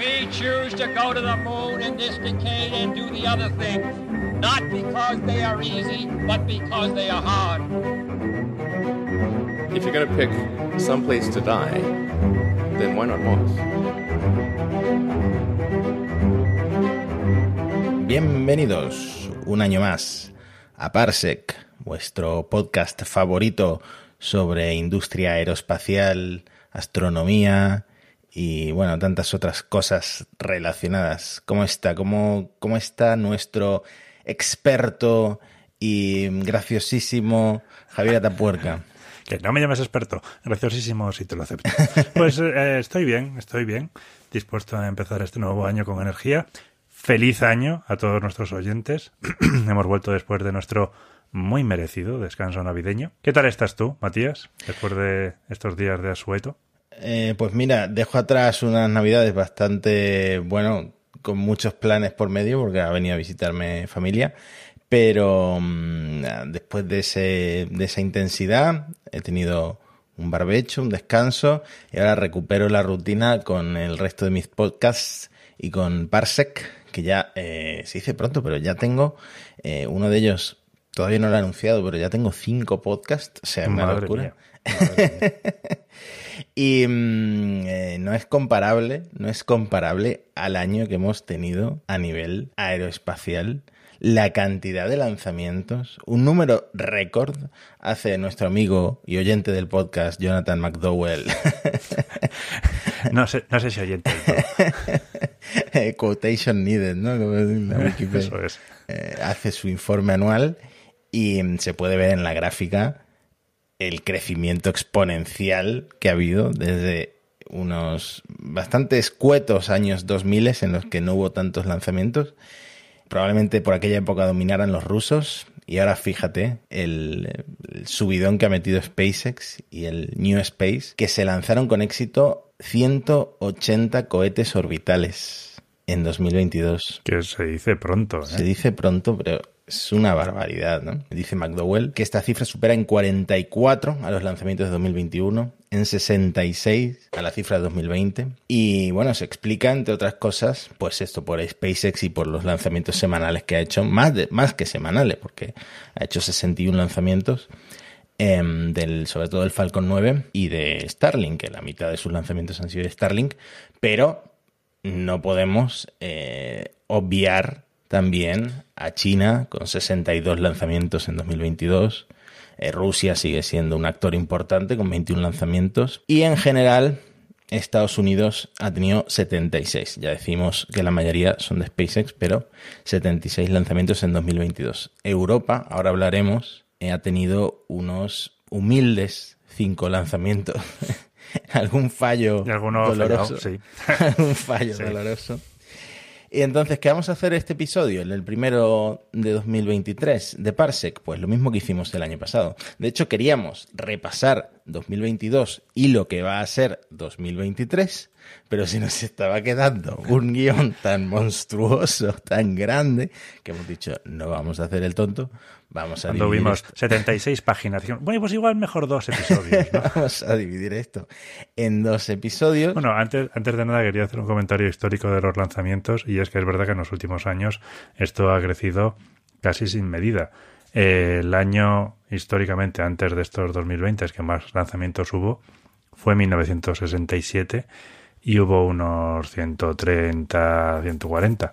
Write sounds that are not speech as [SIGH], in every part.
We choose to go to the moon in this decade and do the other things, not because they are easy, but because they are hard. If you're going to pick some place to die, then why not Mars? Bienvenidos un año más a Parsec, vuestro podcast favorito sobre industria aeroespacial, astronomía y bueno, tantas otras cosas relacionadas. ¿Cómo está? ¿Cómo, cómo está nuestro experto y graciosísimo Javier Atapuerca? [LAUGHS] Que no me llames experto, graciosísimo si te lo acepto. [LAUGHS] Pues eh, estoy bien, estoy bien, dispuesto a empezar este nuevo año con energía. Feliz año a todos nuestros oyentes. [CLEARS THROAT] Hemos vuelto después de nuestro muy merecido descanso navideño. ¿Qué tal estás tú, Matías, después de estos días de asueto? Eh, pues mira, dejo atrás unas navidades bastante, bueno, con muchos planes por medio, porque ha venido a visitarme familia, pero mmm, después de, ese, de esa intensidad he tenido un barbecho, un descanso, y ahora recupero la rutina con el resto de mis podcasts y con Parsec, que ya eh, se dice pronto, pero ya tengo eh, uno de ellos, todavía no lo he anunciado, pero ya tengo cinco podcasts, o sea, es una locura. mía. [LAUGHS] Y mm, eh, no es comparable, no es comparable al año que hemos tenido a nivel aeroespacial. La cantidad de lanzamientos, un número récord, hace nuestro amigo y oyente del podcast, Jonathan McDowell, [LAUGHS] No sé, no sé si oyente. [LAUGHS] quotation needed, ¿no? La Wikipedia. Eso es. Eh, hace su informe anual y mm, se puede ver en la gráfica el crecimiento exponencial que ha habido desde unos bastante escuetos años 2000 en los que no hubo tantos lanzamientos. Probablemente por aquella época dominaran los rusos y ahora fíjate el, el subidón que ha metido SpaceX y el New Space, que se lanzaron con éxito 180 cohetes orbitales en 2022. Que se dice pronto. ¿eh? Se dice pronto, pero es una barbaridad, ¿no? Dice McDowell que esta cifra supera en 44 a los lanzamientos de 2021, en 66 a la cifra de 2020. Y bueno, se explica, entre otras cosas, pues esto por SpaceX y por los lanzamientos semanales que ha hecho, más, de, más que semanales, porque ha hecho 61 lanzamientos. eh, del, sobre todo del Falcon 9 y de Starlink, que la mitad de sus lanzamientos han sido de Starlink, pero no podemos eh, obviar también a China con 62 lanzamientos en 2022. Eh, Rusia sigue siendo un actor importante con 21 lanzamientos. Y en general, Estados Unidos ha tenido 76. Ya decimos que la mayoría son de SpaceX, pero 76 lanzamientos en 2022. Europa, ahora hablaremos, eh, ha tenido unos humildes 5 lanzamientos. [LAUGHS] Algún fallo doloroso. fallado, sí. [LAUGHS] Algún fallo Sí. doloroso. Y entonces, ¿qué vamos a hacer este episodio? El primero de 2023 de Parsec, pues lo mismo que hicimos el año pasado. De hecho, queríamos repasar 2022 y lo que va a ser 2023, pero se nos estaba quedando un guion tan monstruoso, tan grande, que hemos dicho, no vamos a hacer el tonto, vamos a Cuando dividir vimos esto- 76 páginas. Bueno, pues igual mejor dos episodios. ¿no? [LAUGHS] vamos a dividir esto en dos episodios. Bueno, antes, antes de nada quería hacer un comentario histórico de los lanzamientos y es que es verdad que en los últimos años esto ha crecido casi sin medida. Eh, el año históricamente antes de estos 2020 es que más lanzamientos hubo fue 1967 y hubo unos 130, 140.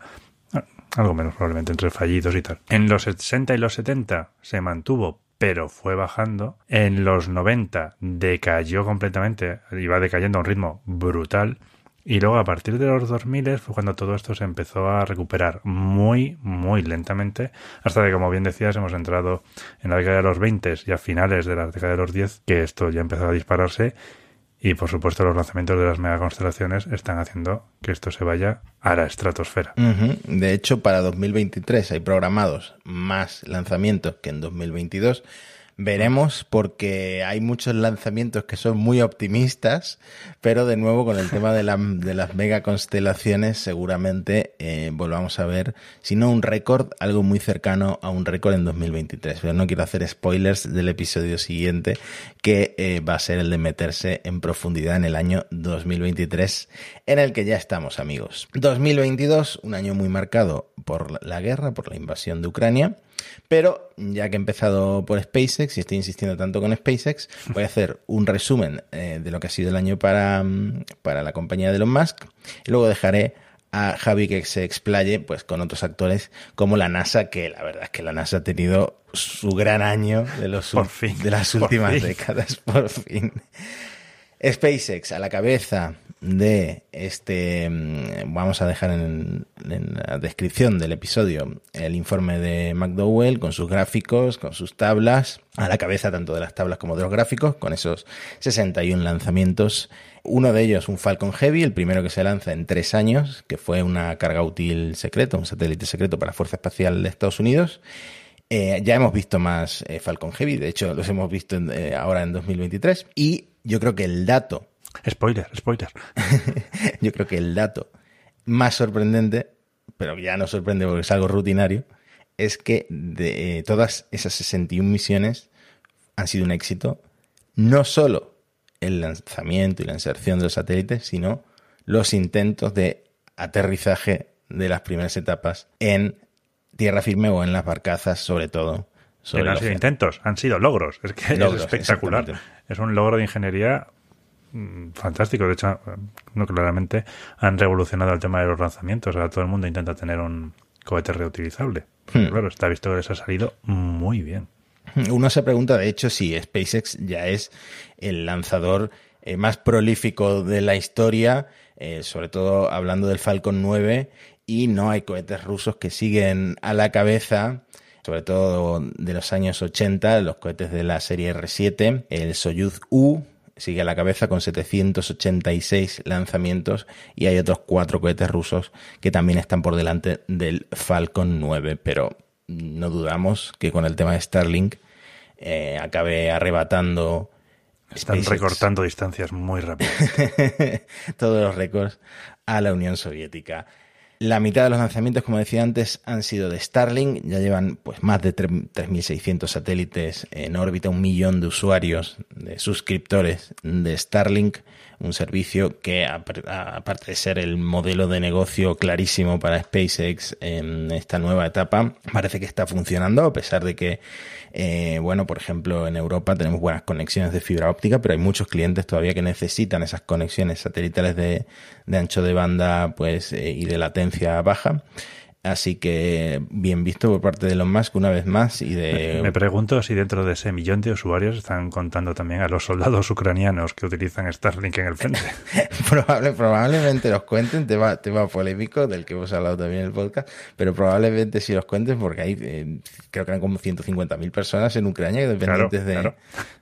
Ah, Algo menos probablemente entre fallidos y tal. En los 60 y los 70 se mantuvo, pero fue bajando. En los 90 decayó completamente, iba decayendo a un ritmo brutal. Y luego a partir de los 2000 fue cuando todo esto se empezó a recuperar muy, muy lentamente, hasta que, como bien decías, hemos entrado en la década de los 20 y a finales de la década de los 10, que esto ya empezó a dispararse. Y por supuesto, los lanzamientos de las megaconstelaciones están haciendo que esto se vaya a la estratosfera. De hecho, para 2023 hay programados más lanzamientos que en 2022, Veremos porque hay muchos lanzamientos que son muy optimistas, pero de nuevo con el tema de, la, de las mega constelaciones seguramente eh, volvamos a ver, si no un récord, algo muy cercano a un récord en 2023. Pero no quiero hacer spoilers del episodio siguiente que eh, va a ser el de meterse en profundidad en el año 2023 en el que ya estamos amigos. 2022, un año muy marcado por la guerra, por la invasión de Ucrania pero ya que he empezado por SpaceX y estoy insistiendo tanto con SpaceX, voy a hacer un resumen eh, de lo que ha sido el año para, mm, para la compañía de Elon Musk. Y luego dejaré a Javi que se explaye pues con otros actores como la NASA, que la verdad es que la NASA ha tenido su gran año de, los, de las últimas décadas, [LAUGHS] por fin. SpaceX a la cabeza de este, mm, vamos a dejar en, la descripción del episodio el informe de McDowell con sus gráficos, con sus tablas, a la cabeza tanto de las tablas como de los gráficos, con esos 61 lanzamientos. Uno de ellos, un Falcon Heavy, el primero que se lanza en tres años, que fue una carga útil secreta, un satélite secreto para la Fuerza Espacial de Estados Unidos. Eh, ya hemos visto más eh, Falcon Heavy, de hecho los hemos visto eh, ahora en 2023. Y yo creo que el dato Spoiler, spoiler. [LAUGHS] Yo creo que el dato más sorprendente, pero ya no sorprende porque es algo rutinario, es que de eh, todas esas 61 misiones han sido un éxito, no solo el lanzamiento y la inserción de los satélites, sino los intentos de aterrizaje de las primeras etapas en tierra firme o en las barcazas, sobre todo. no han sido intentos, han sido logros. Es que es espectacular. Es un logro de ingeniería fantástico. De hecho, no claramente han revolucionado el tema de los lanzamientos. Ahora todo el mundo intenta tener un cohete reutilizable. Hmm. Claro, está visto que les ha salido muy bien. Uno se pregunta, de hecho, si SpaceX ya es el lanzador eh, más prolífico de la historia, eh, sobre todo hablando del Falcon 9, y no hay cohetes rusos que siguen a la cabeza sobre todo de los años 80, los cohetes de la serie R7, el Soyuz U, sigue a la cabeza con 786 lanzamientos y hay otros cuatro cohetes rusos que también están por delante del Falcon 9, pero no dudamos que con el tema de Starlink eh, acabe arrebatando. Están recortando distancias muy [LAUGHS] rápido. Todos los récords a la Unión Soviética. La mitad de los lanzamientos, como decía antes, han sido de Starlink. Ya llevan pues más de 3.600 satélites en órbita, un millón de usuarios, de suscriptores de Starlink un servicio que, aparte de ser el modelo de negocio clarísimo para SpaceX en esta nueva etapa, parece que está funcionando, a pesar de que, eh, bueno, por ejemplo, en Europa tenemos buenas conexiones de fibra óptica, pero hay muchos clientes todavía que necesitan esas conexiones satelitales de, ancho de banda pues, eh, y de latencia baja. Así que bien visto por parte de Elon Musk una vez más y de... Me pregunto si dentro de ese millón de usuarios están contando también a los soldados ucranianos que utilizan Starlink en el frente. [LAUGHS] Probable, probablemente los cuenten, tema, tema polémico del que hemos hablado también en el podcast, pero probablemente sí los cuenten porque hay, eh, creo que eran como 150.000 personas en Ucrania dependientes, de,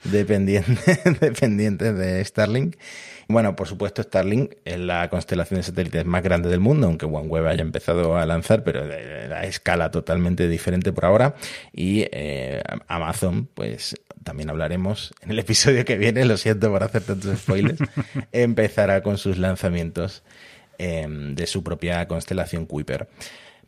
Dependientes, [LAUGHS] dependientes de Starlink. Bueno, por supuesto, Starlink es la constelación de satélites más grande del mundo, aunque OneWeb haya empezado a lanzar, pero a escala totalmente diferente por ahora. Y eh, Amazon, pues también hablaremos en el episodio que viene, lo siento por hacer tantos spoilers, [LAUGHS] empezará con sus lanzamientos em, de su propia constelación Kuiper.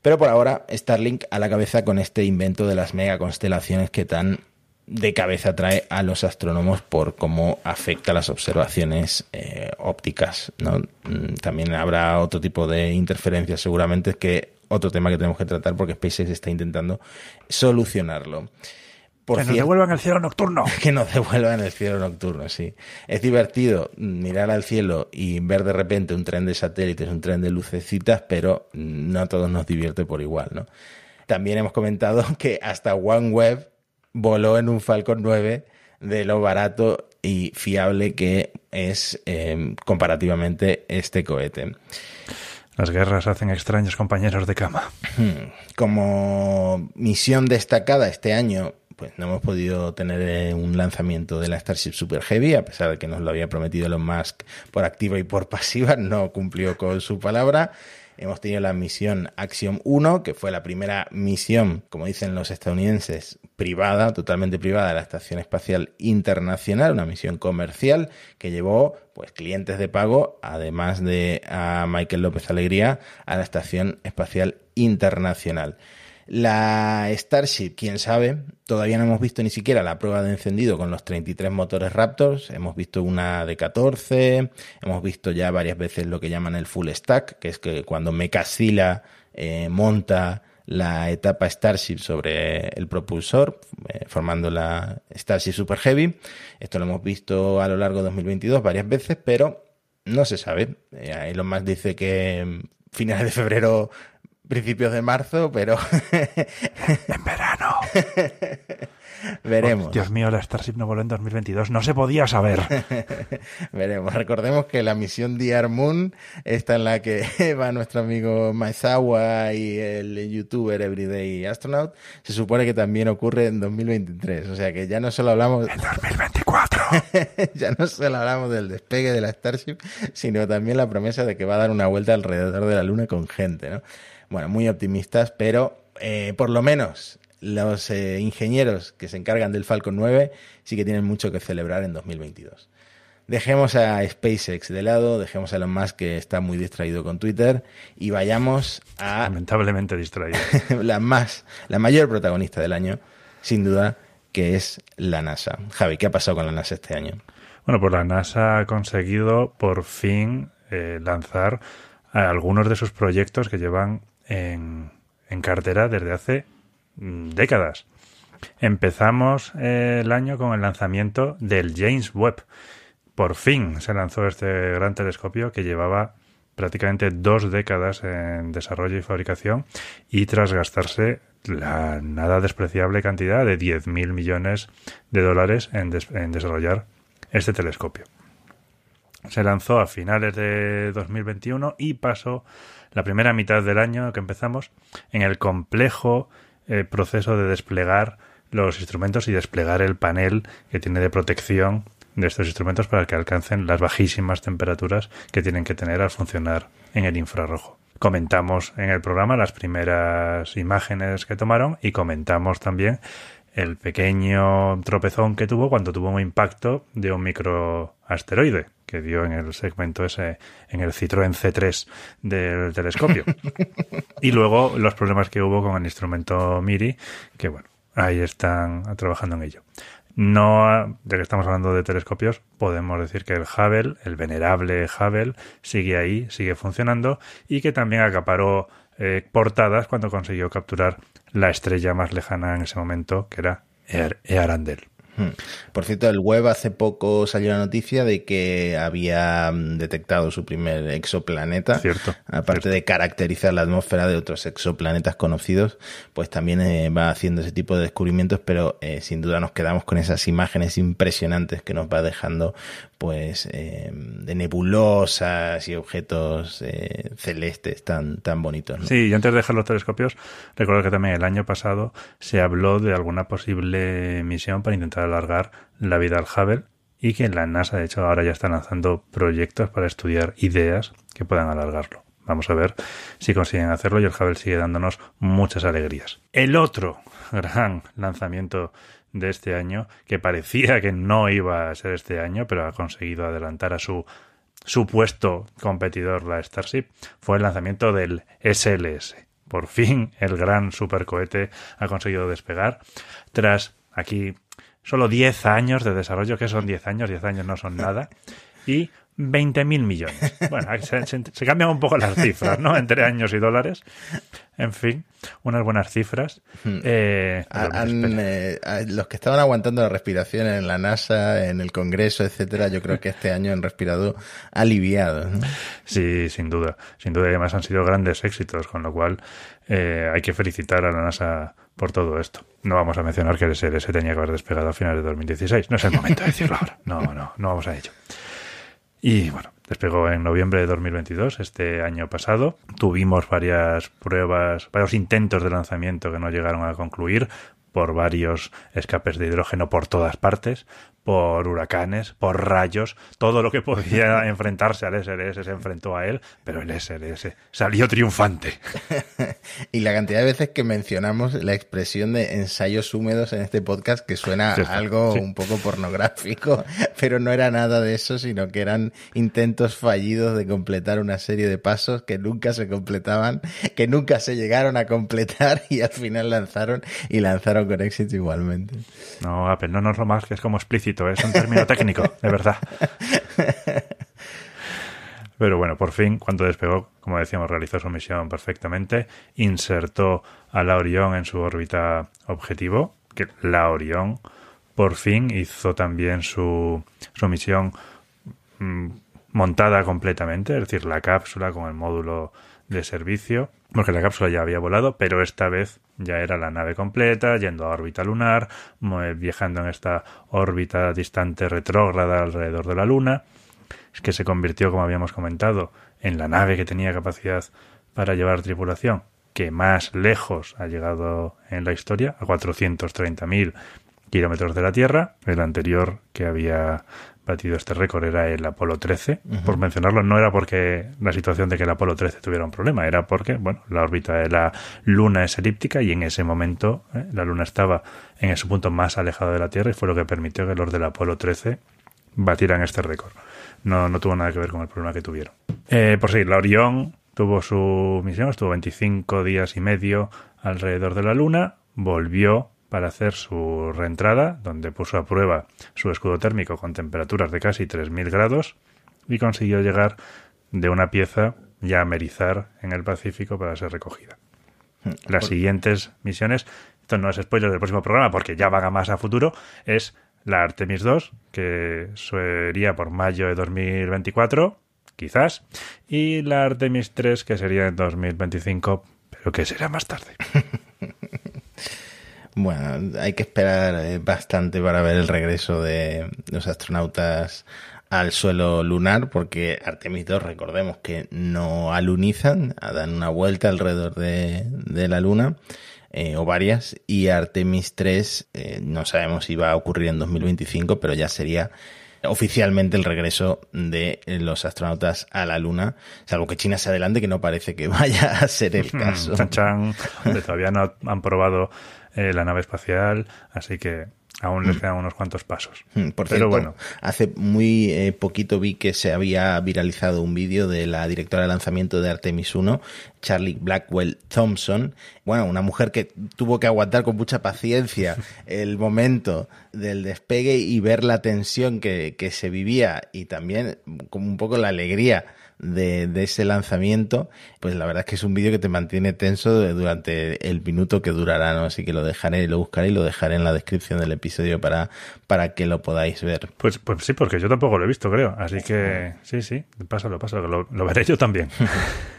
Pero por ahora, Starlink a la cabeza con este invento de las mega constelaciones que tan de cabeza trae a los astrónomos por cómo afecta las observaciones eh, ópticas. ¿no? Mm, también habrá otro tipo de interferencias seguramente, que otro tema que tenemos que tratar porque SpaceX está intentando solucionarlo. que nos devuelvan el cielo nocturno. [LAUGHS] Que nos devuelvan el cielo nocturno, sí. Es divertido mirar al cielo y ver de repente un tren de satélites, un tren de lucecitas, pero no a todos nos divierte por igual, ¿no? También hemos comentado [LAUGHS] que hasta OneWeb voló en un Falcon 9 de lo barato y fiable que es em, comparativamente este cohete. Las guerras hacen extraños compañeros de cama. [CLEARS THROAT] Como misión destacada este año, pues no hemos podido tener eh, un lanzamiento de la Starship Super Heavy, a pesar de que nos lo había prometido Elon Musk por activa y por [LAUGHS] pasiva, no cumplió con su palabra. Hemos tenido la misión Axiom 1, que fue la primera misión, como dicen los estadounidenses, privada, totalmente privada de la Estación Espacial Internacional, una misión comercial que llevó pues clientes de pago, además de a Michael López Alegría, a la Estación Espacial Internacional. La Starship, quién sabe, todavía no hemos visto ni siquiera la prueba de encendido con los 33 motores Raptors, hemos visto una de 14, hemos visto ya varias veces lo que llaman el full stack, que es que cuando Mecasila eh, monta la etapa Starship sobre el propulsor, eh, formando la Starship Super Heavy. Esto lo hemos visto a lo largo de 2022 varias veces, pero no se sabe. Eh, Elon Musk dice que finales de febrero principios de marzo, pero... [LAUGHS] en verano. [LAUGHS] Veremos. Oh, Dios mío, la Starship no voló en 2022. No se podía saber. [LAUGHS] Veremos. Recordemos que la misión DR Moon, esta en la que va nuestro amigo Maezawa y el youtuber Everyday Astronaut, se supone que también ocurre en 2023. O sea que ya no solo hablamos... En 2024. ya no solo hablamos del despegue de la Starship, sino también la promesa de que va a dar una vuelta alrededor de la Luna con gente, ¿no? Bueno, muy optimistas, pero eh, por lo menos los eh, ingenieros que se encargan del Falcon 9 sí que tienen mucho que celebrar en 2022. Dejemos a SpaceX de lado, dejemos a Elon Musk que está muy distraído con Twitter y vayamos a Lamentablemente distraído. [LAUGHS] la más, la mayor protagonista del año, sin duda, que es la NASA. Javi, ¿qué ha pasado con la NASA este año? Bueno, pues la NASA ha conseguido por fin eh, lanzar algunos de sus proyectos que llevan en, cartera desde hace mm, décadas. Empezamos eh, el año con el lanzamiento del James Webb. Por fin se lanzó este gran telescopio que llevaba prácticamente dos décadas en desarrollo y fabricación y tras gastarse la nada despreciable cantidad de 10.000 millones de dólares en desarrollar este telescopio. Se lanzó a finales de 2021 y pasó la primera mitad del año que empezamos en el complejo eh, proceso de desplegar los instrumentos y desplegar el panel que tiene de protección de estos instrumentos para que alcancen las bajísimas temperaturas que tienen que tener al funcionar en el infrarrojo. Comentamos en el programa las primeras imágenes que tomaron y comentamos también el pequeño tropezón que tuvo cuando tuvo un impacto de un microasteroide que dio en el segmento ese, en el Citroën C3 del telescopio. [LAUGHS] y luego los problemas que hubo con el instrumento MIRI, que bueno, ahí están trabajando en ello. No, ya que estamos hablando de telescopios, podemos decir que el Hubble, el venerable Hubble, sigue ahí, sigue funcionando y que también acaparó eh, portadas cuando consiguió capturar la estrella más lejana en ese momento, que era Earandel. Hmm. Por cierto, el web hace poco salió la noticia de que había mm, detectado su primer exoplaneta. Cierto. Aparte de caracterizar la atmósfera de otros exoplanetas conocidos, pues también eh, va haciendo ese tipo de descubrimientos, pero eh, sin duda nos quedamos con esas imágenes impresionantes que nos va dejando pues eh, de nebulosas y objetos eh, celestes tan, tan bonitos. ¿no? Sí, y antes de dejar los telescopios, recuerdo que también el año pasado se habló de alguna posible misión para intentar alargar la vida al Hubble y que la NASA, de hecho, ahora ya está lanzando proyectos para estudiar ideas que puedan alargarlo. Vamos a ver si consiguen hacerlo y el Hubble sigue dándonos muchas alegrías. El otro gran lanzamiento de este año, que parecía que no iba a ser este año, pero ha conseguido adelantar a su supuesto competidor, la Starship, fue el lanzamiento del SLS. Por fin el gran supercohete ha conseguido despegar tras aquí solo 10 años de desarrollo, que son 10 años, 10 años no son nada, y 20.000 millones. Bueno, se, se, se, cambian un poco las cifras, ¿no? Entre años y dólares. En fin, unas buenas cifras. Eh, Han, eh, los que estaban aguantando la respiración en la NASA, en el Congreso, etcétera, yo creo que este año han respirado aliviados. ¿no? Sí, sin duda. Sin duda, además han sido grandes éxitos, con lo cual eh, hay que felicitar a la NASA por todo esto. No vamos a mencionar que el SLS tenía que haber despegado a finales de 2016. No es el momento de decirlo ahora. No, no, no vamos a ello. Y bueno, despegó en noviembre de 2022, este año pasado. Tuvimos varias pruebas, varios intentos de lanzamiento que no llegaron a concluir por varios escapes de hidrógeno por todas partes, por huracanes, por rayos, todo lo que podía [LAUGHS] enfrentarse al SLS se enfrentó a él, pero el SLS salió triunfante. [LAUGHS] y la cantidad de veces que mencionamos la expresión de ensayos húmedos en este podcast que suena algo un poco pornográfico, [LAUGHS] pero no era nada de eso, sino que eran intentos fallidos de completar una serie de pasos que nunca se completaban, que nunca se llegaron a completar y al final lanzaron y lanzaron con éxito igualmente. No, Apple, no nos lo más que es como explícito es un término técnico, de verdad. Pero bueno, por fin, cuando despegó, como decíamos, realizó su misión perfectamente, insertó a la Orión en su órbita objetivo, que la Orión por fin hizo también su, su misión mm, montada completamente, es decir, la cápsula con el módulo de servicio, porque la cápsula ya había volado, pero esta vez ya era la nave completa, yendo a órbita lunar, viajando en esta órbita distante retrógrada alrededor de la Luna, que se convirtió, como habíamos comentado, en la nave que tenía capacidad para llevar tripulación, que más lejos ha llegado en la historia, a 430.000 kilómetros de la Tierra. El anterior que había batido este récord era el Apolo 13. Por mencionarlo, no era porque la situación de que el Apolo 13 tuviera un problema, era porque, bueno, la órbita de la Luna es elíptica y en ese momento eh, la Luna estaba en ese punto más alejado de la Tierra y fue lo que permitió que los del Apolo 13 batieran este récord. No, no tuvo nada que ver con el problema que tuvieron. Eh, por seguir, la Orión tuvo su misión, estuvo 25 días y medio alrededor de la Luna, volvió para hacer su reentrada, donde puso a prueba su escudo térmico con temperaturas de casi 3.000 grados y consiguió llegar de una pieza ya a Merizar en el Pacífico para ser recogida. Hmm. Las siguientes misiones, esto no es spoiler del próximo programa porque ya van a más a futuro, es la Artemis 2, que sería por mayo de 2024, quizás, y la Artemis 3, que sería en 2025, pero que será más tarde. [LAUGHS] Bueno, hay que esperar eh, bastante para ver el regreso de los astronautas al suelo lunar, porque Artemis 2, recordemos que no alunizan, dan una vuelta alrededor de, la Luna, eh, o varias, y Artemis 3 eh, no sabemos si va a ocurrir en 2025, pero ya sería oficialmente el regreso de los astronautas a la Luna, salvo que China se adelante, que no parece que [LAUGHS] vaya a ser el caso. Chan, todavía no han probado eh, la nave espacial, así que aún les quedan unos cuantos pasos. Mm, por cierto, bueno. hace muy eh, poquito vi que se había viralizado un vídeo de la directora de lanzamiento de Artemis 1, Charlie Blackwell Thompson. Bueno, una mujer que tuvo que aguantar con mucha paciencia [LAUGHS] el momento del despegue y ver la tensión que, que se vivía y también como un poco la alegría de, ese lanzamiento, pues la verdad es que es un vídeo que te mantiene tenso durante el minuto que durará, ¿no? Así que lo dejaré, lo buscaré y lo dejaré en la descripción del episodio para, para que lo podáis ver. Pues, pues sí, porque yo tampoco lo he visto, creo. Así que sí, sí, pásalo, pásalo, lo, lo veré yo también. [LAUGHS]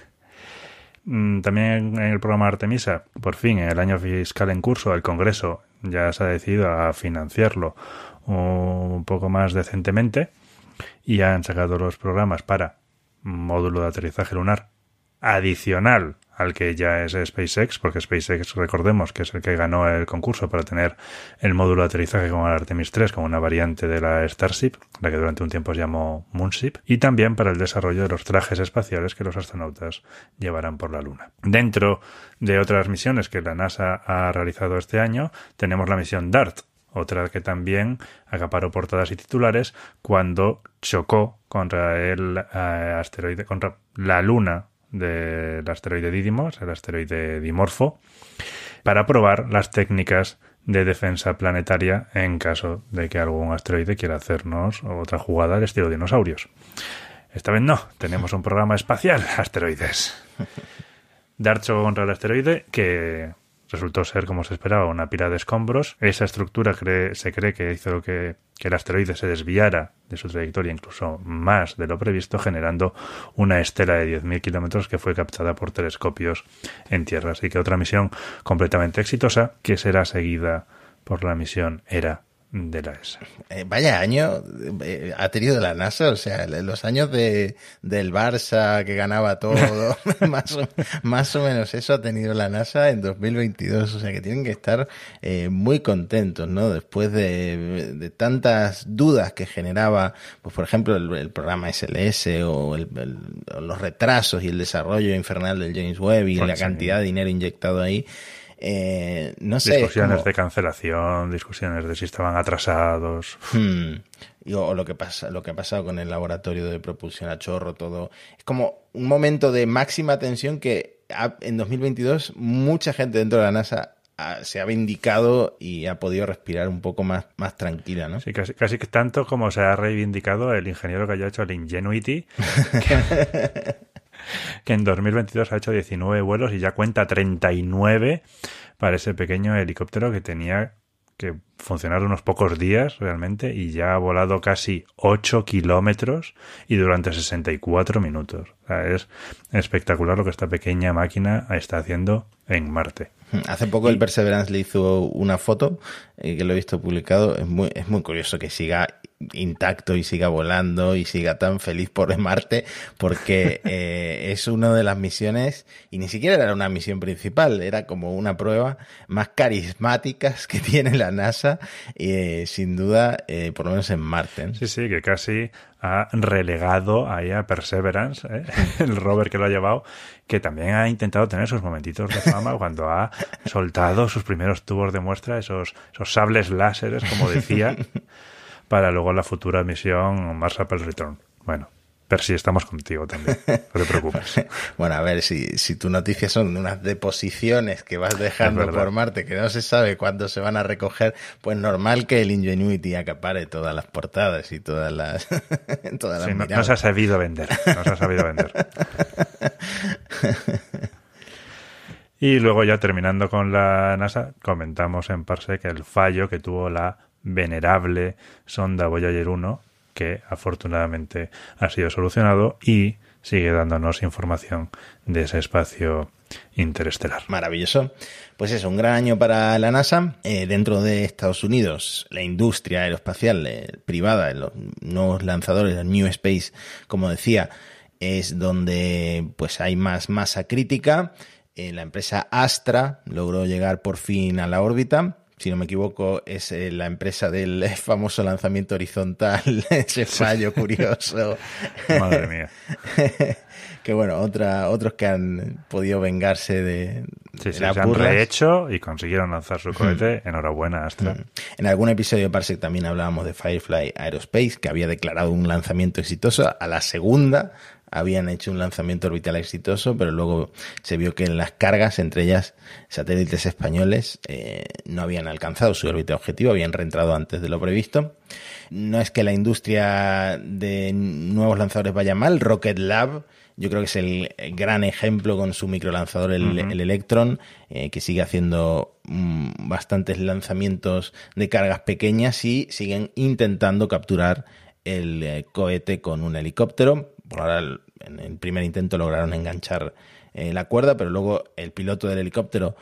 Mm, también en el programa Artemisa, por fin, en el año fiscal en curso, el Congreso ya se ha decidido a financiarlo un poco más decentemente y han sacado los programas para módulo de aterrizaje lunar adicional al que ya es SpaceX, porque SpaceX, recordemos que es el que ganó el concurso para tener el módulo de aterrizaje como el Artemis 3, como una variante de la Starship, la que durante un tiempo se llamó Moonship, y también para el desarrollo de los trajes espaciales que los astronautas llevarán por la Luna. Dentro de otras misiones que la NASA ha realizado este año, tenemos la misión DART, otra que también acaparó portadas y titulares cuando chocó contra el eh, asteroide, contra la luna del asteroide Didymos, el asteroide Dimorfo, para probar las técnicas de defensa planetaria en caso de que algún asteroide quiera hacernos otra jugada al estilo dinosaurios. Esta vez no, tenemos un programa espacial, [LAUGHS] asteroides. [LAUGHS] Dar chocó contra el asteroide que resultó ser, como se esperaba, una pila de escombros. Esa estructura se cree que hizo que, que el asteroide se desviara de su trayectoria incluso más de lo previsto, generando una estela de 10.000 kilómetros que fue captada por telescopios en Tierra. Así que otra misión completamente exitosa que será seguida por la misión ERA de la ESA. Eh, vaya año eh, ha tenido la NASA, o sea, los años de, del Barça que ganaba todo, [LAUGHS] [LAUGHS] más, o, más o menos eso ha tenido la NASA en 2022, o sea que tienen que estar eh, muy contentos, ¿no? Después de, de, tantas dudas que generaba, pues por ejemplo, el, el programa SLS o, el, los retrasos y el desarrollo infernal del James Webb y pues la sí. cantidad de dinero inyectado ahí. Eh, no sé. Discusiones como... de cancelación, discusiones de si estaban atrasados. Hmm. Y, o, lo que pasa, lo que ha pasado con el laboratorio de propulsión a chorro, todo. Es como un momento de máxima tensión que en 2022 mucha gente dentro de la NASA se ha vindicado y ha podido respirar un poco más, más tranquila, ¿no? Sí, casi, casi tanto como se ha reivindicado el ingeniero que haya hecho el Ingenuity, [LAUGHS] que, que en 2022 ha hecho 19 vuelos y ya cuenta 39 para ese pequeño helicóptero que tenía que funcionar unos pocos días realmente y ya ha volado casi 8 kilómetros y durante 64 minutos. O sea, es espectacular lo que esta pequeña máquina está haciendo en Marte. [LAUGHS] Hace poco el Perseverance le hizo una foto eh, que lo he visto publicado. Es muy, es muy curioso que siga intacto y siga volando y siga tan feliz por Marte porque [LAUGHS] eh, es una de las misiones y ni siquiera era una misión principal, era como una prueba más carismáticas [LAUGHS] que tiene la NASA eh, sin duda, eh, por lo menos en Marte. ¿eh? Sí, sí, que casi ha relegado ahí a Perseverance, ¿eh? el rover que lo ha llevado, que también ha intentado tener sus momentitos de fama [LAUGHS] cuando ha soltado sus primeros tubos de muestra, esos, esos sables láseres, como decía, [LAUGHS] para luego la futura misión Mars Apple Return. Bueno, pero sí estamos contigo también, no te preocupes. [LAUGHS] bueno, a ver, si, si tu noticias son unas deposiciones que vas dejando por Marte que no se sabe cuándo se van a recoger, pues normal que el Ingenuity acapare todas las portadas y todas las, [LAUGHS] todas las sí, no, no, se ha sabido vender, no se ha sabido vender. [LAUGHS] y luego ya terminando con la NASA, comentamos en Parsec el fallo que tuvo la venerable sonda Voyager 1 que afortunadamente ha sido solucionado y sigue dándonos información de ese espacio interestelar. Maravilloso. Pues es un gran año para la NASA. Eh, dentro de Estados Unidos, la industria aeroespacial eh, privada, los nuevos lanzadores, el New Space, como decía, es donde pues hay más masa crítica. Eh, la empresa Astra logró llegar por fin a la órbita si no me equivoco, es eh, la empresa del [LAUGHS] famoso lanzamiento horizontal, [LAUGHS] ese fallo curioso. [LAUGHS] Madre mía. que bueno, otra, otros que han podido vengarse de, sí, sí, se han rehecho y consiguieron lanzar su cohete. Mm. Enhorabuena, Astra. Mm. En algún episodio de Parsec también hablábamos de Firefly Aerospace, que había declarado un lanzamiento exitoso. A la segunda habían hecho un lanzamiento orbital exitoso, pero luego se vio que las cargas, entre ellas satélites españoles, eh, no habían alcanzado su órbita objetivo, habían reentrado antes de lo previsto. No es que la industria de nuevos lanzadores vaya mal, Rocket Lab, yo creo que es el gran ejemplo con su microlanzador, el, uh -huh. el Electron, eh, que sigue haciendo mmm, bastantes lanzamientos de cargas pequeñas y siguen intentando capturar el eh, cohete con un helicóptero por ahora en el primer intento lograron enganchar eh, la cuerda, pero luego el piloto del helicóptero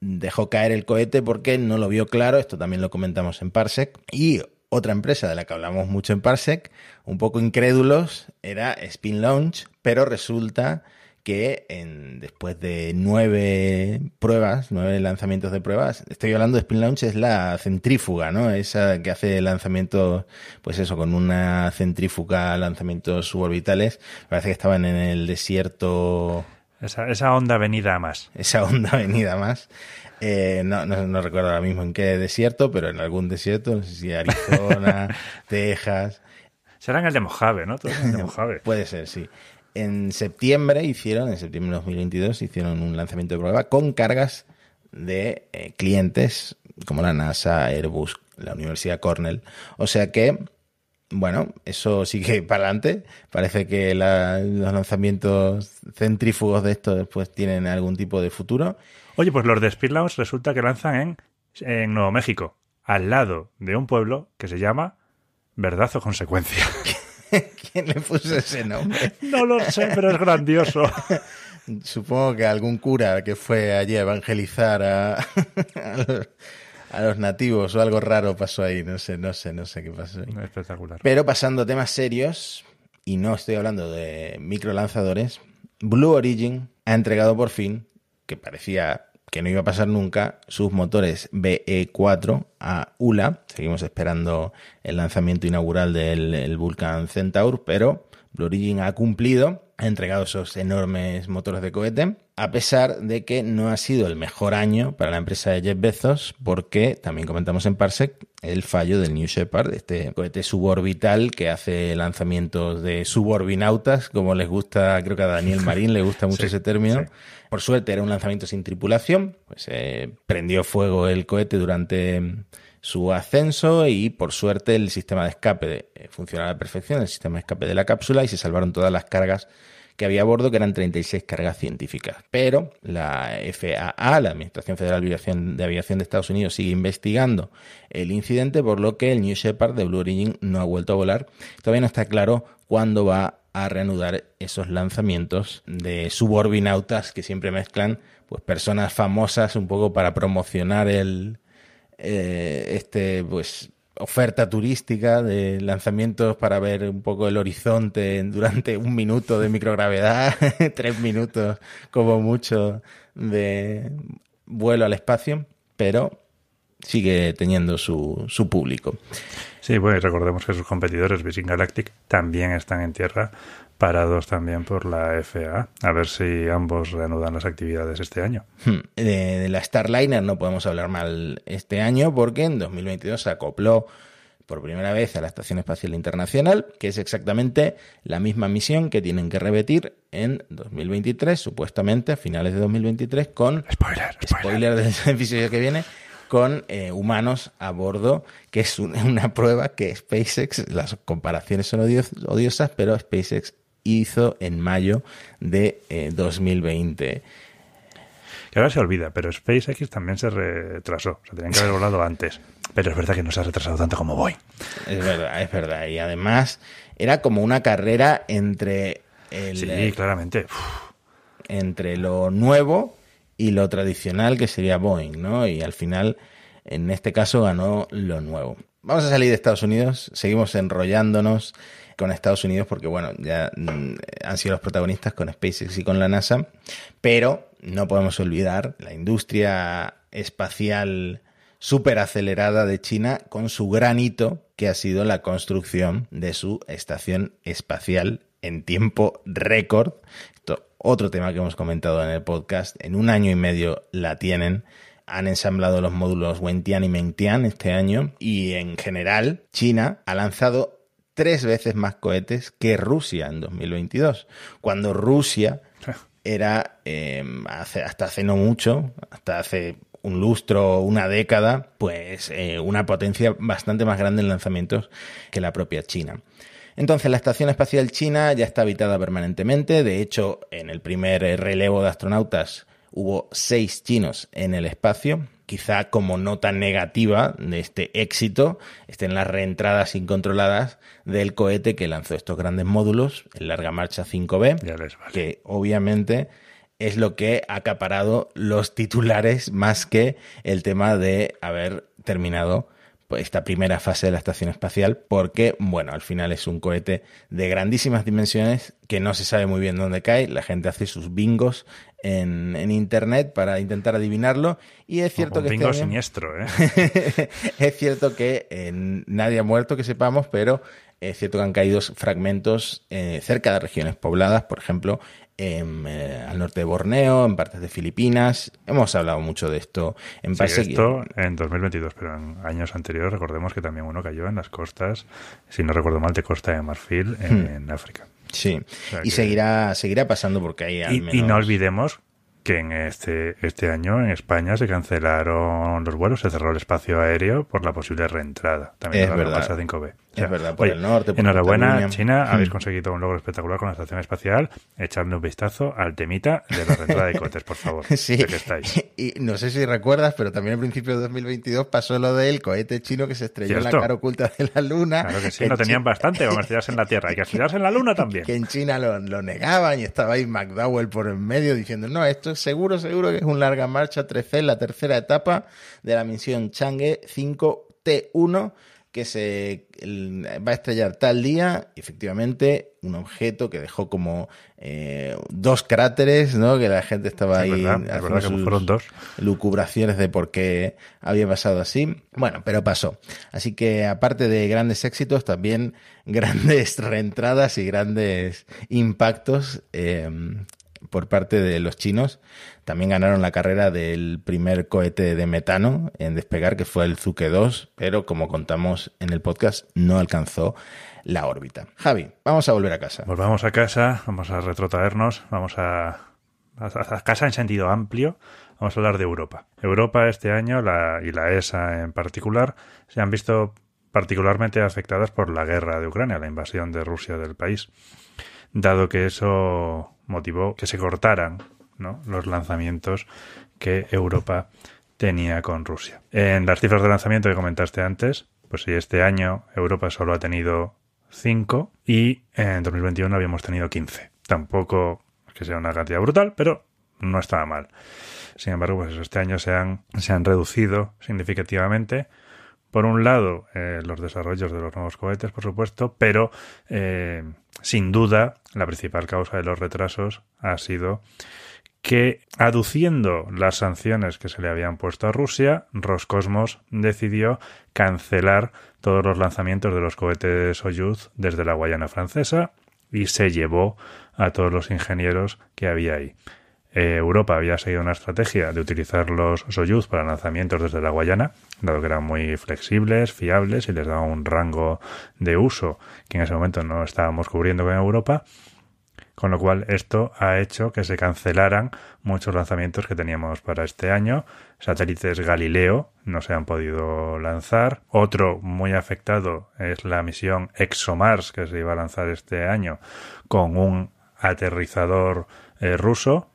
dejó caer el cohete porque no lo vio claro, esto también lo comentamos en Parsec, y otra empresa de la que hablamos mucho en Parsec, un poco incrédulos, era Spin Launch, pero resulta que en, después de nueve pruebas, nueve lanzamientos de pruebas, estoy hablando de Spin Launch, es la centrífuga, ¿no? Esa que hace lanzamientos, pues eso, con una centrífuga, lanzamientos suborbitales. Parece que estaban en el desierto. Esa, esa onda venida más. Esa onda [LAUGHS] venida más. Eh, no, no, no, recuerdo ahora mismo en qué desierto, pero en algún desierto, no sé si Arizona, [LAUGHS] Texas. Será en el de Mojave, ¿no? Todo en el de [LAUGHS] Mojave. Puede ser, sí en septiembre hicieron, en septiembre de 2022, hicieron un lanzamiento de prueba con cargas de eh, clientes como la NASA, Airbus, la Universidad Cornell. O sea que, bueno, eso sigue [LAUGHS] para adelante. Parece que la, los lanzamientos centrífugos de estos después tienen algún tipo de futuro. Oye, pues los de Speed resulta que lanzan en, en Nuevo México, al lado de un pueblo que se llama Verdad o Consecuencia. [LAUGHS] [LAUGHS] ¿Quién le puso ese nombre? No lo sé, pero es grandioso. [LAUGHS] Supongo que algún cura que fue allí a evangelizar a, a, [LAUGHS] a los nativos o algo raro pasó ahí. No sé, no sé, no sé qué pasó ahí. Espectacular. Pero pasando a temas serios, y no estoy hablando de microlanzadores, Blue Origin ha entregado por fin, que parecía que no iba a pasar nunca, sus motores BE4 a ULA. Seguimos esperando el lanzamiento inaugural del el Vulcan Centaur, pero Blue Origin ha cumplido, ha entregado esos enormes motores de cohete, a pesar de que no ha sido el mejor año para la empresa de Jeff Bezos, porque también comentamos en Parsec el fallo del New Shepard, este cohete suborbital que hace lanzamientos de suborbinautas, como les gusta, creo que a Daniel Marín le gusta [LAUGHS] mucho Sí, ese término. sí. Por suerte era un lanzamiento sin tripulación, pues eh, prendió fuego el cohete durante su ascenso y por suerte el sistema de escape eh, funcionaba a la perfección, el sistema de escape de la cápsula y se salvaron todas las cargas que había a bordo, que eran 36 cargas científicas. Pero la FAA, la Administración Federal de Aviación, de Aviación de Estados Unidos, sigue investigando el incidente, por lo que el New Shepard de Blue Origin no ha vuelto a volar. Todavía no está claro cuándo va a reanudar esos lanzamientos de suborbinautas que siempre mezclan pues personas famosas un poco para promocionar el eh, este pues oferta turística de lanzamientos para ver un poco el horizonte durante un minuto de microgravedad, [LAUGHS] tres minutos como mucho de vuelo al espacio, pero sigue teniendo su, su público. Sí, bueno, y recordemos que sus competidores, Virgin Galactic, también están en tierra, parados también por la FAA. A ver si ambos reanudan las actividades este año. Hmm. De, de la Starliner no podemos hablar mal este año porque en 2022 se acopló por primera vez a la Estación Espacial Internacional, que es exactamente la misma misión que tienen que repetir en 2023, supuestamente a finales de 2023, con Spoiler, spoiler del [LAUGHS] episodio que viene, con eh, humanos a bordo, que es un- [LAUGHS] una prueba que SpaceX, las comparaciones son odios- odiosas, pero SpaceX hizo en mayo de eh, 2020. Que ahora se olvida, pero SpaceX también se retrasó. Se tenían que haber volado antes. Pero es verdad que no se ha retrasado tanto como Boeing. Es verdad, es verdad. Y además era como una carrera entre, el, Sí, eh, claramente. Uf, entre lo nuevo y lo tradicional que sería Boeing, ¿no? Y al final, en este caso, ganó lo nuevo. Vamos a salir de Estados Unidos, seguimos enrollándonos con Estados Unidos porque, bueno, ya mm, han sido los protagonistas con SpaceX y con la NASA, pero no podemos olvidar la industria espacial súper acelerada de China con su gran hito que ha sido la construcción de su estación espacial en tiempo récord. Otro tema que hemos comentado en el podcast. En un año y medio la tienen. Han ensamblado los módulos Wentian y Mengtian este año. Y en general, China ha lanzado tres veces más cohetes que Rusia en 2022. Cuando Rusia [LAUGHS] era eh, hace- hasta hace no mucho, hasta hace un lustro, una década, pues eh, una potencia bastante más grande en lanzamientos que la propia China. Entonces la Estación Espacial China ya está habitada permanentemente. De hecho, en el primer eh, relevo de astronautas hubo seis chinos en el espacio. Quizá como nota negativa de este éxito estén las reentradas incontroladas del cohete que lanzó estos grandes módulos, el Larga Marcha 5B, ya les vale. que obviamente es lo que ha acaparado los titulares más que el tema de haber terminado esta primera fase de la estación espacial, porque, bueno, al final es un cohete de grandísimas dimensiones que no se sabe muy bien dónde cae, la gente hace sus bingos en, en internet para intentar adivinarlo, y es cierto Un que... bingo este año- siniestro, ¿eh? [LAUGHS] es cierto que eh, nadie ha muerto, que sepamos, pero es cierto que han caído fragmentos eh, cerca de regiones pobladas, por ejemplo, en, eh, al norte de Borneo, en partes de Filipinas. Hemos hablado mucho de esto en Sí, Parsec y- esto en 2022, pero en años anteriores recordemos que también uno cayó en las costas, si no recuerdo mal, de Costa de Marfil en, en África. Sí, sea y que- seguirá, seguirá pasando porque hay al menos... y no olvidemos que en este, este año en España se cancelaron los vuelos, se cerró el espacio aéreo por la posible reentrada también Es la verdad. Marcha 5B. O sea Rusia. Es verdad, por el norte, por enhorabuena, Cataluña. China, [LAUGHS] habéis conseguido un logro espectacular con la estación espacial. Echadle un vistazo al temita de la reentrada de cohetes, por favor. [LAUGHS] Sí, que estáis. y no sé si recuerdas, pero también al principio de 2022 pasó lo del cohete chino que se estrelló en la cara oculta de la luna. Claro que sí, no tenían bastante con estrellarse en la Tierra. Hay que [LAUGHS] estrellarse en la Luna también. que en China lo, lo negaban y estaba ahí McDowell por en medio diciendo, no, esto es seguro, seguro que es un larga marcha 13, la tercera etapa de la misión Chang'e 5T1 que se va a estrellar tal día, efectivamente, un objeto que dejó como eh, dos cráteres, ¿no? Que la gente estaba Es ahí verdad, es verdad que fueron dos. lucubraciones de por qué había pasado así. Bueno, pero pasó. Así que aparte de grandes éxitos, también [LAUGHS] grandes reentradas y grandes impactos eh, por parte de los chinos. También ganaron la carrera del primer cohete de metano en despegar, que fue el Zuke 2, pero como contamos en el podcast, no alcanzó la órbita. Javi, vamos a volver a casa. Volvamos a casa, vamos a retrotraernos, vamos a, a, a casa en sentido amplio. Vamos a hablar de Europa. Europa este año la, y la ESA en particular se han visto particularmente afectadas por la guerra de Ucrania, la invasión de Rusia del país, dado que eso motivó que se cortaran los lanzamientos que Europa tenía con Rusia. En las cifras de lanzamiento que comentaste antes, pues sí, este año Europa solo ha tenido 5 y en 2021 habíamos tenido 15. Tampoco que sea una cantidad brutal, pero no estaba mal. Sin embargo, pues este año se han, se han reducido significativamente. Por un lado, eh, los desarrollos de los nuevos cohetes, por supuesto, pero eh, sin duda la principal causa de los retrasos ha sido que, aduciendo las sanciones que se le habían puesto a Rusia, Roscosmos decidió cancelar todos los lanzamientos de los cohetes Soyuz desde la Guayana francesa y se llevó a todos los ingenieros que había ahí. Eh, Europa había seguido una estrategia de utilizar los Soyuz para lanzamientos desde la Guayana, dado que eran muy flexibles, fiables y les daba un rango de uso que en ese momento no estábamos cubriendo con Europa. Con lo cual, esto ha hecho que se cancelaran muchos lanzamientos que teníamos para este año. Satélites Galileo no se han podido lanzar. Otro muy afectado es la misión ExoMars que se iba a lanzar este año con un aterrizador eh, ruso.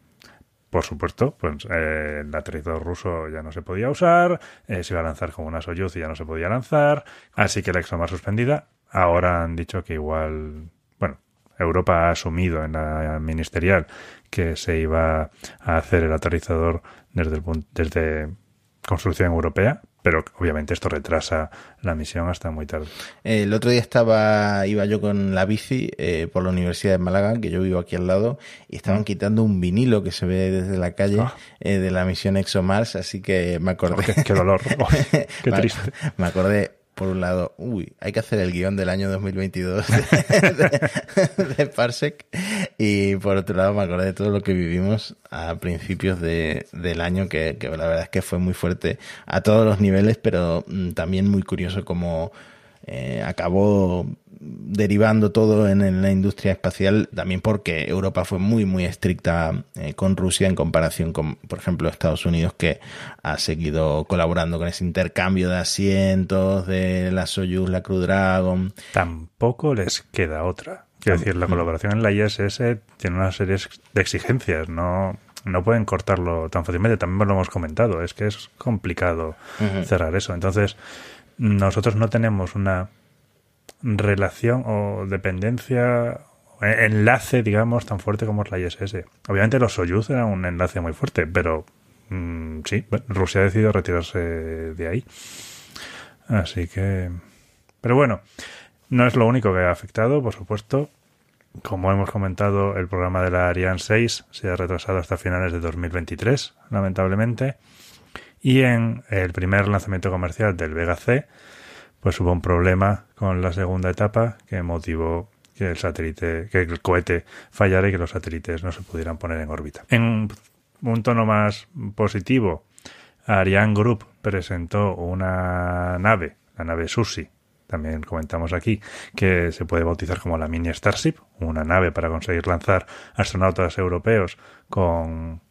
Por supuesto, pues eh, el aterrizador ruso ya no se podía usar, eh, se iba a lanzar con una Soyuz y ya no se podía lanzar, así que la ExoMars suspendida. Ahora han dicho que igual, bueno, Europa ha asumido en la ministerial que se iba a hacer el aterrizador desde, el desde construcción europea, pero obviamente esto retrasa la misión hasta muy tarde. El otro día estaba, iba yo con la bici eh, por la Universidad de Málaga, que yo vivo aquí al lado, y estaban quitando un vinilo que se ve desde la calle Ah. eh, de la misión ExoMars, así que me acordé. Oh, qué, qué dolor, [LAUGHS] Oh, qué triste. Me acordé, por un lado, uy, hay que hacer el guion del año 2022 de, Parsec. Y por otro lado, me acordé de todo lo que vivimos a principios de, del año, que, que la verdad es que fue muy fuerte a todos los niveles, pero mm, también muy curioso como eh, acabó derivando todo en, en la industria espacial, también porque Europa fue muy, muy estricta eh, con Rusia en comparación con, por ejemplo, Estados Unidos, que ha seguido colaborando con ese intercambio de asientos de la Soyuz, la Crew Dragon. Tampoco les queda otra. Quiero decir, la colaboración en la ISS tiene una serie de exigencias, no, no pueden cortarlo tan fácilmente. También lo hemos comentado, es que es complicado cerrar eso. Entonces, nosotros no tenemos una relación o dependencia, eh, enlace, digamos, tan fuerte como es la ISS. Obviamente los Soyuz eran un enlace muy fuerte, pero mm, sí, Rusia ha decidido retirarse de ahí. Así que... Pero bueno, no es lo único que ha afectado, por supuesto. Como hemos comentado, el programa de la Ariane 6 se ha retrasado hasta finales de 2023, lamentablemente. Y en el primer lanzamiento comercial del Vega C, pues hubo un problema con la segunda etapa que motivó que el satélite, que el cohete fallara y que los satélites no se pudieran poner en órbita. En un tono más positivo, Ariane Group presentó una nave, la nave Susi, también comentamos aquí, que se puede bautizar como la mini Starship, una nave para conseguir lanzar astronautas europeos con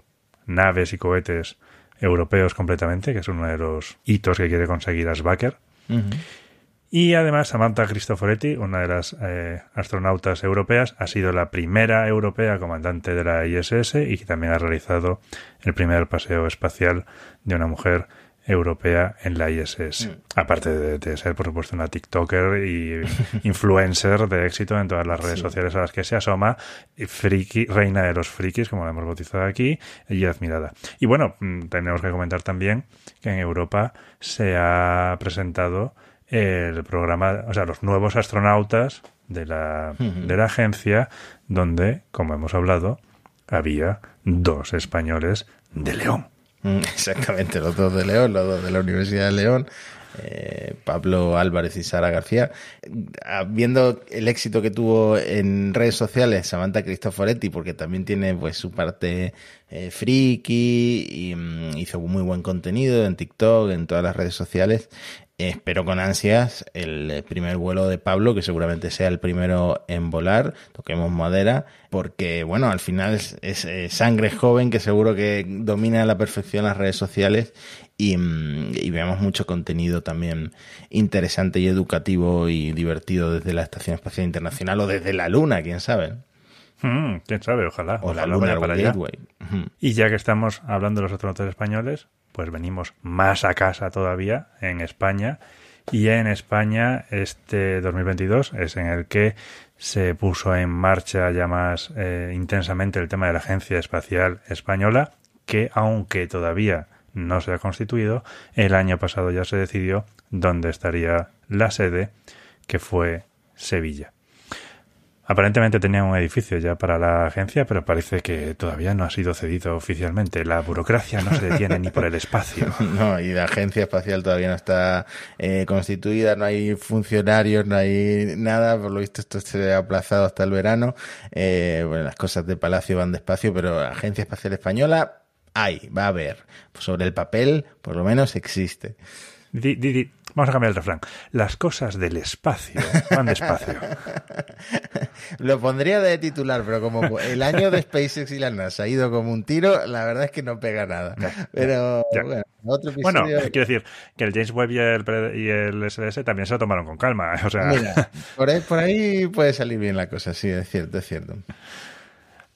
naves y cohetes europeos completamente, que es uno de los hitos que quiere conseguir Asbacher. Y además Samantha Cristoforetti, una de las eh, astronautas europeas, ha sido la primera europea comandante de la ISS y que también ha realizado el primer paseo espacial de una mujer europea en la ISS. Mm. Aparte de, ser, por supuesto, una TikToker y [LAUGHS] influencer de éxito en todas las redes sociales a las que se asoma, friki, reina de los frikis, como la hemos bautizado aquí, y admirada. Y bueno, mm, tenemos que comentar también que en Europa se ha presentado el programa, o sea, los nuevos astronautas de la, de la agencia, donde, como hemos hablado, había dos españoles de León. Mm, [LAUGHS] exactamente, los dos de León, los dos de la Universidad de León. Eh, Pablo Álvarez y Sara García. Ah, viendo el éxito que tuvo en redes sociales Samantha Cristoforetti, porque también tiene pues su parte eh, friki y mm, hizo muy buen contenido en TikTok, en todas las redes sociales. Espero con ansias el primer vuelo de Pablo, que seguramente sea el primero en volar, toquemos madera, porque bueno, al final es, sangre joven que seguro que domina a la perfección las redes sociales y, mm, y, veamos mucho contenido también interesante y educativo y divertido desde la Estación Espacial Internacional o desde la Luna, quién sabe. Mm, quién sabe, ojalá. O la Luna para Gateway. Y ya que estamos hablando de los astronautas españoles, pues venimos más a casa todavía en España. Y en España este 2022 es en el que se puso en marcha ya más eh, intensamente el tema de la Agencia Espacial Española, que aunque todavía no se ha constituido, el año pasado ya se decidió dónde estaría la sede, que fue Sevilla. Aparentemente tenía un edificio ya para la agencia, pero parece que todavía no ha sido cedido oficialmente. La burocracia no se detiene ni por el espacio. [LAUGHS] No, y la agencia espacial todavía no está eh, constituida, no hay funcionarios, no hay nada. Por lo visto esto se ha aplazado hasta el verano. Eh, bueno, las cosas de Palacio van despacio, pero la Agencia Espacial Española hay, va a haber. Sobre el papel, por lo menos existe. Vamos a cambiar el refrán. Las cosas del espacio van despacio. [LAUGHS] Lo pondría de titular, pero como el año de SpaceX y la NASA ha ido como un tiro, la verdad es que no pega nada. Pero bueno, otro episodio... Bueno, quiero decir que el James Webb y el, SDS también se lo tomaron con calma. [LAUGHS] O sea... Mira, por ahí, por ahí puede salir bien la cosa, sí, es cierto, es cierto.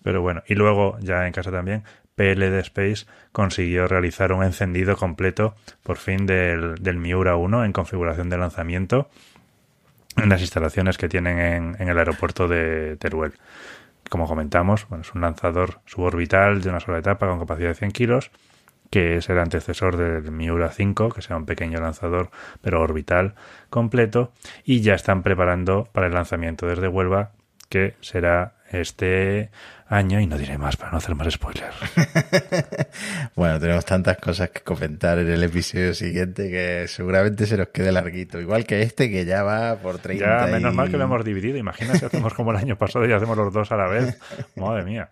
Pero bueno, y luego ya en casa también, PLD Space consiguió realizar un encendido completo por fin del, del Miura 1 en configuración de lanzamiento en las instalaciones que tienen en, el aeropuerto de Teruel. Como comentamos, es un lanzador suborbital de una sola etapa con capacidad de 100 kilos, que es el antecesor del Miura 5, que sea un pequeño lanzador pero orbital completo, y ya están preparando para el lanzamiento desde Huelva, que será este año y no diré más para no hacer más spoilers. [LAUGHS] bueno, tenemos tantas cosas que comentar en el episodio siguiente que seguramente se nos quede larguito. Igual que este que ya va por 30. Ya, menos mal que lo hemos dividido. Imagina si hacemos como el año pasado y hacemos los dos a la vez. [LAUGHS] Madre mía.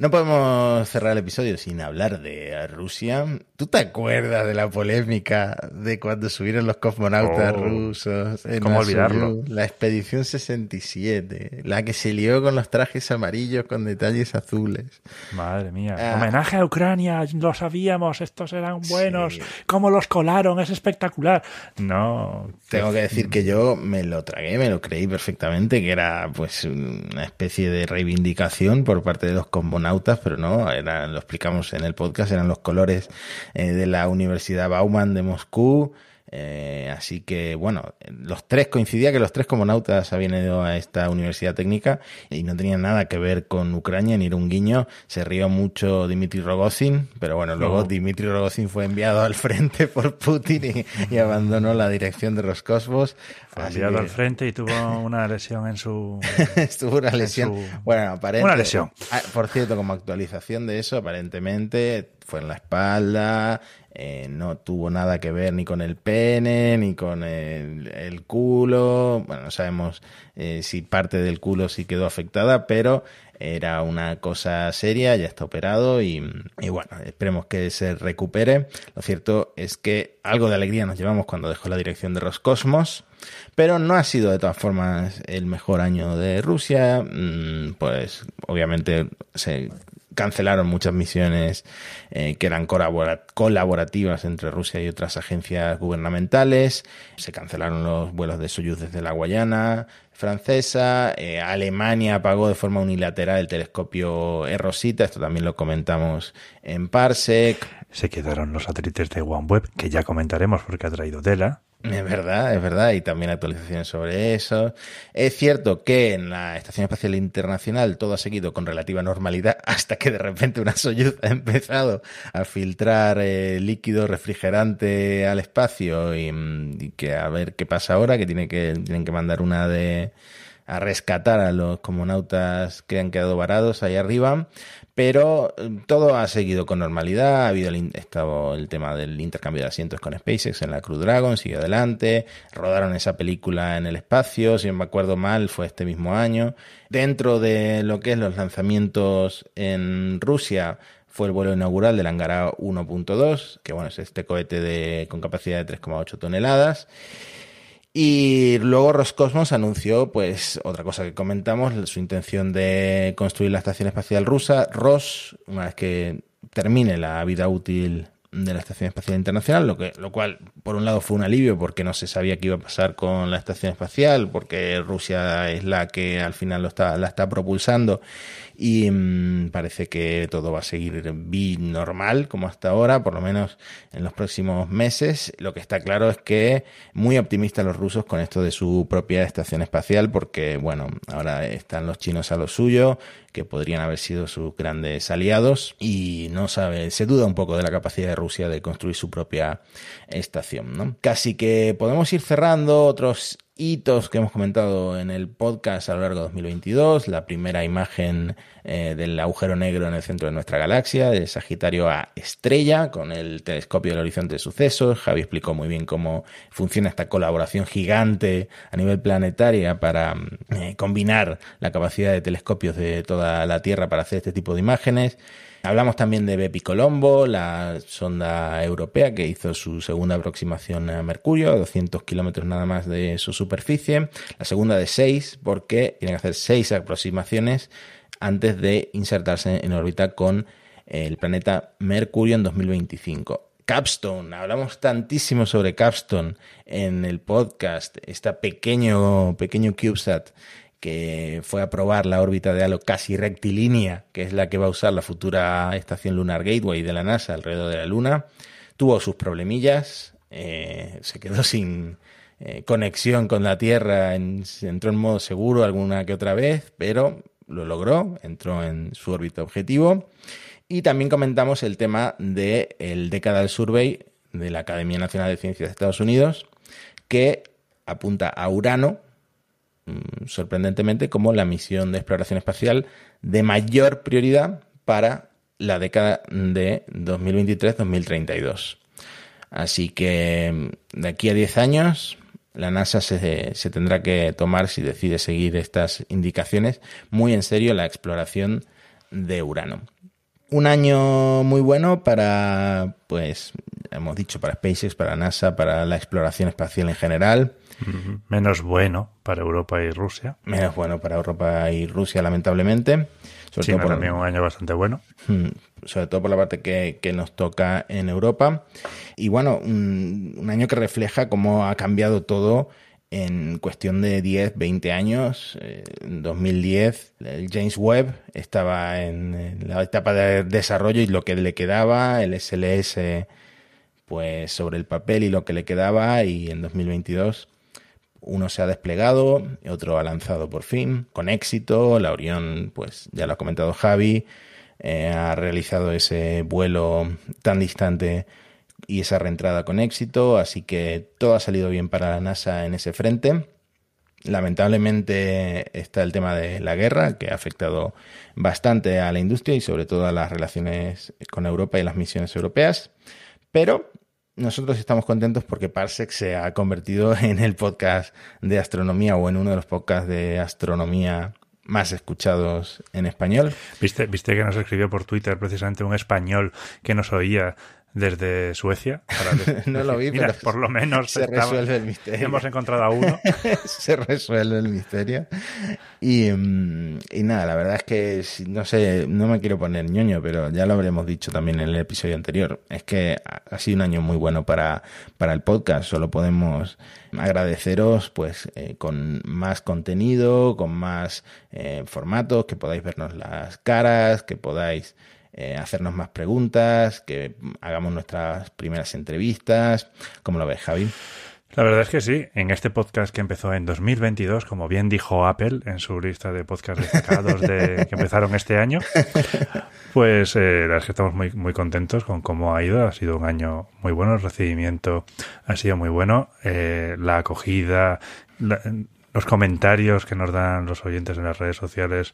No podemos cerrar el episodio sin hablar de Rusia. ¿Tú te acuerdas de la polémica de cuando subieron los cosmonautas oh, rusos? En ¿Cómo olvidarlo? La expedición 67, la que se lió con los trajes amarillos con detalles azules. Madre mía. Ah. Homenaje a Ucrania, lo sabíamos, estos eran buenos. ¿Cómo los colaron? Es espectacular. No. Tengo que decir que yo me lo tragué, me lo creí perfectamente, que era pues una especie de reivindicación por parte de los cosmonautas pero no, eran, lo explicamos en el podcast, eran los colores eh, de la Universidad Bauman de Moscú. Eh, así que, bueno, los tres coincidía que los tres comonautas habían ido a esta universidad técnica y no tenían nada que ver con Ucrania ni era un guiño. Se rió mucho Dmitry Rogozin, pero bueno, luego Dmitry Rogozin fue enviado al frente [LAUGHS] por Putin y, abandonó la dirección de Roscosmos. Fue enviado al frente y tuvo una lesión en su. [LAUGHS] Estuvo una lesión. Bueno, aparentemente. Una lesión. Ah, por cierto, como actualización de eso, aparentemente fue en la espalda, eh, no tuvo nada que ver ni con el pene, ni con el, culo. Bueno, no sabemos eh, si parte del culo sí quedó afectada, pero era una cosa seria, ya está operado y, bueno, esperemos que se recupere. Lo cierto es que algo de alegría nos llevamos cuando dejó la dirección de Roscosmos, pero no ha sido de todas formas el mejor año de Rusia. Mm, pues obviamente se cancelaron muchas misiones eh, que eran colaborativas entre Rusia y otras agencias gubernamentales. Se cancelaron los vuelos de Soyuz desde la Guayana francesa. Eh, Alemania apagó de forma unilateral el telescopio Rosita. Esto también lo comentamos en Parsec. Se quedaron los satélites de OneWeb, que ya comentaremos porque ha traído tela. Es verdad, es verdad, y también actualizaciones sobre eso. Es cierto que en la Estación Espacial Internacional todo ha seguido con relativa normalidad [LAUGHS] hasta que de repente una Soyuz ha empezado a filtrar eh, líquido refrigerante al espacio y, mm, y, que a ver qué pasa ahora, que, tiene que tienen que mandar una de a rescatar a los comunautas que han quedado varados ahí arriba, pero eh, todo ha seguido con normalidad, ha habido el, estado el tema del intercambio de asientos con SpaceX en la Crew Dragon, sigue adelante, rodaron esa película en el espacio, si no me acuerdo mal, fue este mismo año. Dentro de lo que es los lanzamientos en Rusia, fue el vuelo inaugural del Angara 1.2, que bueno, es este cohete de, con capacidad de 3,8 toneladas. Y luego Roscosmos anunció, pues, otra cosa que comentamos, su intención de construir la estación espacial rusa. Ros, una vez que termine la vida útil de la Estación Espacial Internacional, lo, que, lo cual por un lado fue un alivio porque no se sabía qué iba a pasar con la Estación Espacial, porque Rusia es la que al final lo está, la está propulsando y mmm, parece que todo va a seguir normal como hasta ahora, por lo menos en los próximos meses. Lo que está claro es que muy optimistas los rusos con esto de su propia estación espacial, porque bueno, ahora están los chinos a lo suyo, que podrían haber sido sus grandes aliados y no sabe, se duda un poco de la capacidad de Rusia de construir su propia estación, ¿no? Casi que podemos ir cerrando otros hitos que hemos comentado en el podcast a lo largo de 2022. La primera imagen eh, del agujero negro en el centro de nuestra galaxia, de Sagitario a estrella, con el telescopio del horizonte de sucesos. Javi explicó muy bien cómo funciona esta colaboración gigante a nivel planetaria para eh, combinar la capacidad de telescopios de toda la Tierra para hacer este tipo de imágenes. Hablamos también de Bepi Colombo, la sonda europea que hizo su segunda aproximación a Mercurio, a 200 kilómetros nada más de su superficie. La segunda de seis, porque tiene que hacer seis aproximaciones antes de insertarse en órbita con el planeta Mercurio en 2025. Capstone, hablamos tantísimo sobre Capstone en el podcast, este pequeño, pequeño CubeSat que fue a probar la órbita de Halo casi rectilínea, que es la que va a usar la futura estación Lunar Gateway de la NASA alrededor de la Luna. Tuvo sus problemillas, eh, se quedó [LAUGHS] sin eh, conexión con la Tierra, en, entró en modo seguro alguna que otra vez, pero lo logró, entró en su órbita objetivo. Y también comentamos el tema del el Decadal Survey de la Academia Nacional de Ciencias de Estados Unidos, que apunta a Urano, sorprendentemente, como la misión de exploración espacial de mayor prioridad para la década de 2023-2032. Así que mm, de aquí a 10 años la NASA se, se, tendrá que tomar, si decide seguir estas indicaciones, muy en serio la exploración de Urano. Un año muy bueno para, pues, hemos dicho, para SpaceX, para NASA, para la exploración espacial en general. Menos bueno para Europa y Rusia. Menos bueno para Europa y Rusia, lamentablemente. Sobre China todo por, también un año bastante bueno. Sobre todo por la parte que, que nos toca en Europa. Y bueno, un, un, año que refleja cómo ha cambiado todo en cuestión de 10, 20 años. En 2010, el James Webb estaba en la etapa de desarrollo y lo que le quedaba, el SLS, pues sobre el papel y lo que le quedaba, y en 2022 uno se ha desplegado, otro ha lanzado por fin, con éxito. La Orión, pues ya lo ha comentado Javi, eh, ha realizado ese vuelo tan distante y esa reentrada con éxito, así que todo ha salido bien para la NASA en ese frente. Lamentablemente está el tema de la guerra, que ha afectado bastante a la industria y sobre todo a las relaciones con Europa y las misiones europeas. Pero nosotros estamos contentos porque Parsec se ha convertido [LAUGHS] en el podcast de astronomía o en uno de los podcasts de astronomía más escuchados en español. ¿Viste, viste que nos escribió por Twitter precisamente un español que nos oía desde Suecia. [LAUGHS] no lo vi, pero por lo menos se resuelve el misterio. Hemos encontrado a uno. [LAUGHS] se resuelve el misterio. Y, mm, y, nada, la verdad es que no sé, no me quiero poner ñoño, pero ya lo habremos dicho también en el episodio anterior. Es que ha sido un año muy bueno para, para el podcast. Solo podemos agradeceros pues eh, con más contenido, con más eh, formatos, que podáis vernos las caras, que podáis eh, hacernos más preguntas, que hagamos nuestras primeras entrevistas. ¿Cómo lo ves, Javi? La verdad es que sí, en este podcast que empezó en 2022, como bien dijo Apple en su lista de podcasts destacados de, que empezaron este año, pues eh, la verdad es que estamos muy, muy contentos con cómo ha ido. Ha sido un año muy bueno, el recibimiento ha sido muy bueno, eh, la acogida, los comentarios que nos dan los oyentes en las redes sociales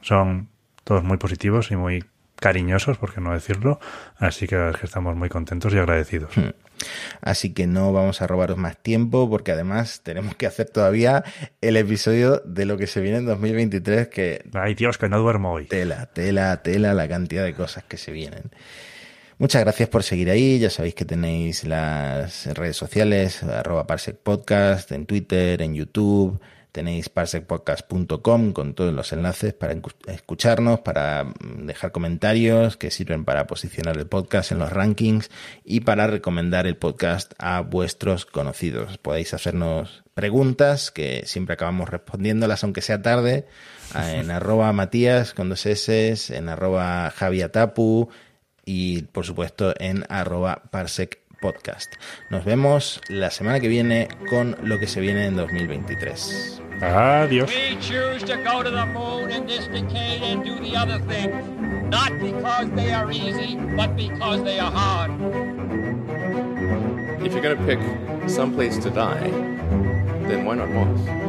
son todos muy positivos y muy cariñosos, por qué no decirlo. Así que, es que estamos muy contentos y agradecidos. Hmm. Así que no vamos a robaros más tiempo porque además tenemos que hacer todavía el episodio de lo que se viene en 2023 que... Ay Dios, que no duermo hoy. Tela, tela, tela, la cantidad de cosas que se vienen. Muchas gracias por seguir ahí. Ya sabéis que tenéis las redes sociales, arroba Parsec Podcast, en Twitter, en YouTube, Tenéis parsecpodcast.com con todos los enlaces para escucharnos, para mm, dejar comentarios que sirven para posicionar el podcast en los rankings y para recomendar el podcast a vuestros conocidos. Podéis hacernos preguntas que siempre acabamos respondiéndolas, aunque sea tarde, en [LAUGHS] arroba Matías con dos S, en arroba Javiatapu y por supuesto en arroba Parsec Podcast. Nos vemos la semana que viene con lo que se viene en 2023. Adiós. We choose to go to the moon in this decade and do the other things, not because they are easy, but because they are hard. If you're going to pick some place to die, then why not Mars?